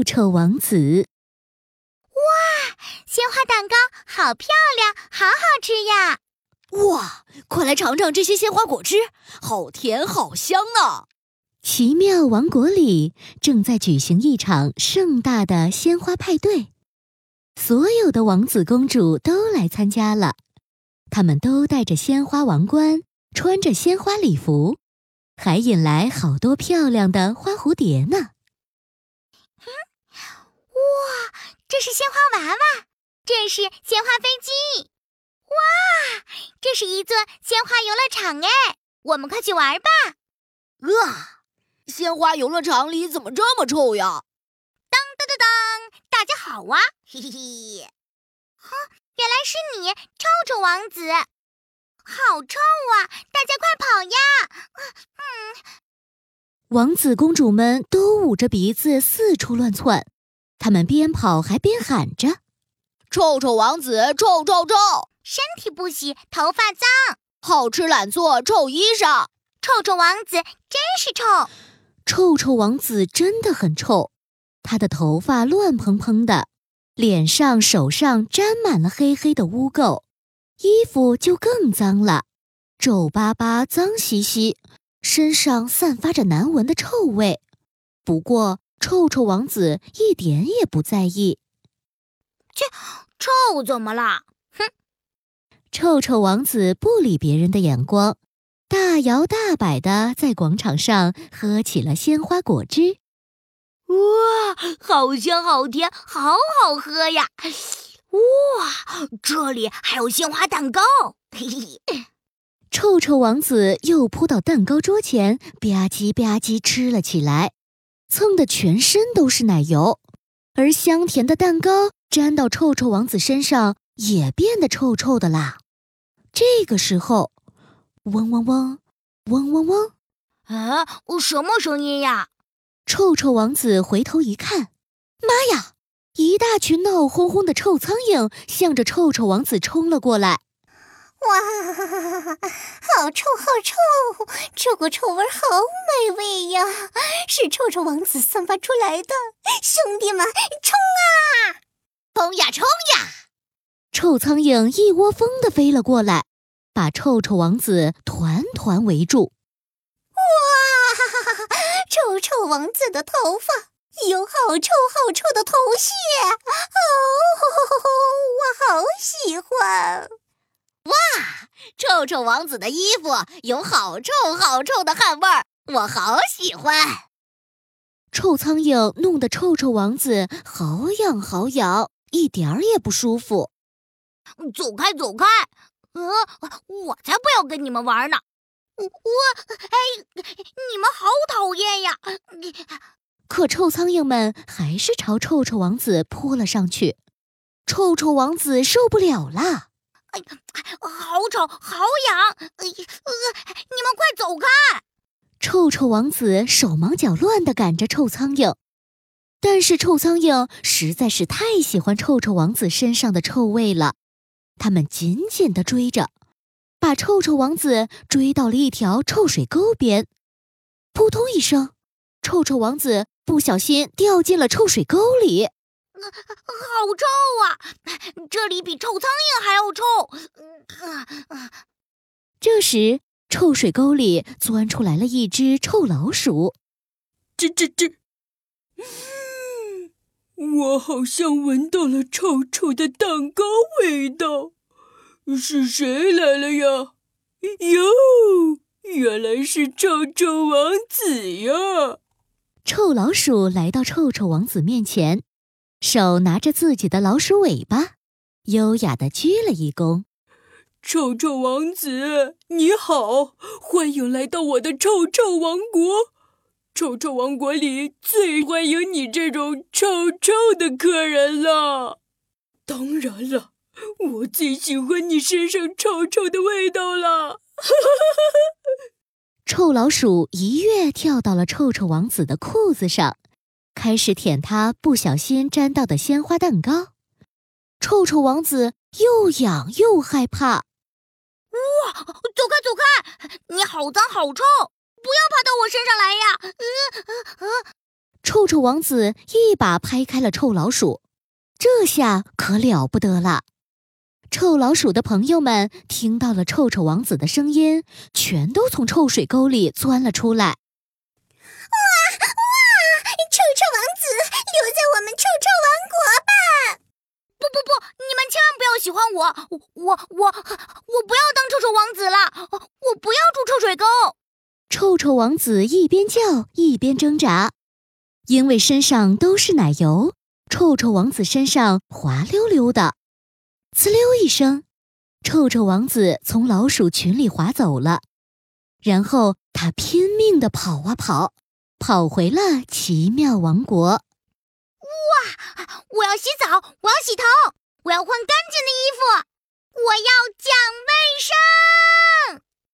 臭臭王子。哇，鲜花蛋糕好漂亮，好好吃呀！哇，快来尝尝这些鲜花果汁，好甜好香啊！奇妙王国里正在举行一场盛大的鲜花派对，所有的王子公主都来参加了。他们都戴着鲜花王冠，穿着鲜花礼服，还引来好多漂亮的花蝴蝶呢。哇，这是鲜花娃娃，这是鲜花飞机，哇，这是一座鲜花游乐场哎！我们快去玩吧！啊，鲜花游乐场里怎么这么臭呀？当当当当，大家好啊！嘿嘿嘿，哈，原来是你，臭臭王子，好臭啊！大家快跑呀！嗯，王子公主们都捂着鼻子四处乱窜。他们边跑还边喊着：“臭臭王子，臭臭臭！身体不洗，头发脏，好吃懒做，臭衣裳。臭臭王子真是臭！臭臭王子真的很臭，他的头发乱蓬蓬的，脸上、手上沾满了黑黑的污垢，衣服就更脏了，皱巴巴、脏兮兮，身上散发着难闻的臭味。不过，臭臭王子一点也不在意。切，臭怎么了？哼！臭臭王子不理别人的眼光，大摇大摆的在广场上喝起了鲜花果汁。哇，好香，好甜，好好喝呀！哇，这里还有鲜花蛋糕。嘿嘿，臭臭王子又扑到蛋糕桌前，吧唧吧唧吃了起来。蹭的全身都是奶油，而香甜的蛋糕粘到臭臭王子身上，也变得臭臭的啦。这个时候，嗡嗡嗡，嗡嗡嗡，啊，什么声音呀？臭臭王子回头一看，妈呀！一大群闹哄哄的臭苍蝇向着臭臭王子冲了过来。哇，好臭，好臭！这股臭味好美味呀，是臭臭王子散发出来的。兄弟们，冲啊！冲呀，冲呀！臭苍蝇一窝蜂的飞了过来，把臭臭王子团团围住。哇，臭臭王子的头发有好臭好臭的头屑，哦，我好喜欢。哇，臭臭王子的衣服有好臭好臭的汗味儿，我好喜欢。臭苍蝇弄得臭臭王子好痒好痒，一点儿也不舒服。走开走开！呃，我才不要跟你们玩呢！我哎，你们好讨厌呀！可臭苍蝇们还是朝臭臭王子扑了上去。臭臭王子受不了了。哎呀，好丑，好痒！哎呀呃，你们快走开！臭臭王子手忙脚乱地赶着臭苍蝇，但是臭苍蝇实在是太喜欢臭臭王子身上的臭味了，他们紧紧地追着，把臭臭王子追到了一条臭水沟边。扑通一声，臭臭王子不小心掉进了臭水沟里。好臭啊！这里比臭苍蝇还要臭。这时，臭水沟里钻出来了一只臭老鼠。吱吱吱！我好像闻到了臭臭的蛋糕味道。是谁来了呀？哟，原来是臭臭王子呀！臭老鼠来到臭臭王子面前。手拿着自己的老鼠尾巴，优雅的鞠了一躬。臭臭王子，你好，欢迎来到我的臭臭王国。臭臭王国里最欢迎你这种臭臭的客人了。当然了，我最喜欢你身上臭臭的味道了。臭老鼠一跃跳到了臭臭王子的裤子上。开始舔他不小心沾到的鲜花蛋糕，臭臭王子又痒又害怕。哇，走开走开！你好脏好臭，不要爬到我身上来呀！呃呃呃！臭臭王子一把拍开了臭老鼠，这下可了不得了。臭老鼠的朋友们听到了臭臭王子的声音，全都从臭水沟里钻了出来。哇哇！臭臭王子，留在我们臭臭王国吧！不不不，你们千万不要喜欢我，我我我不要当臭臭王子了，我不要住臭水沟。臭臭王子一边叫一边挣扎，因为身上都是奶油，臭臭王子身上滑溜溜的。呲溜一声，臭臭王子从老鼠群里滑走了。然后他拼命地跑啊跑，跑回了奇妙王国。我要洗澡，我要洗头，我要换干净的衣服，我要讲卫生。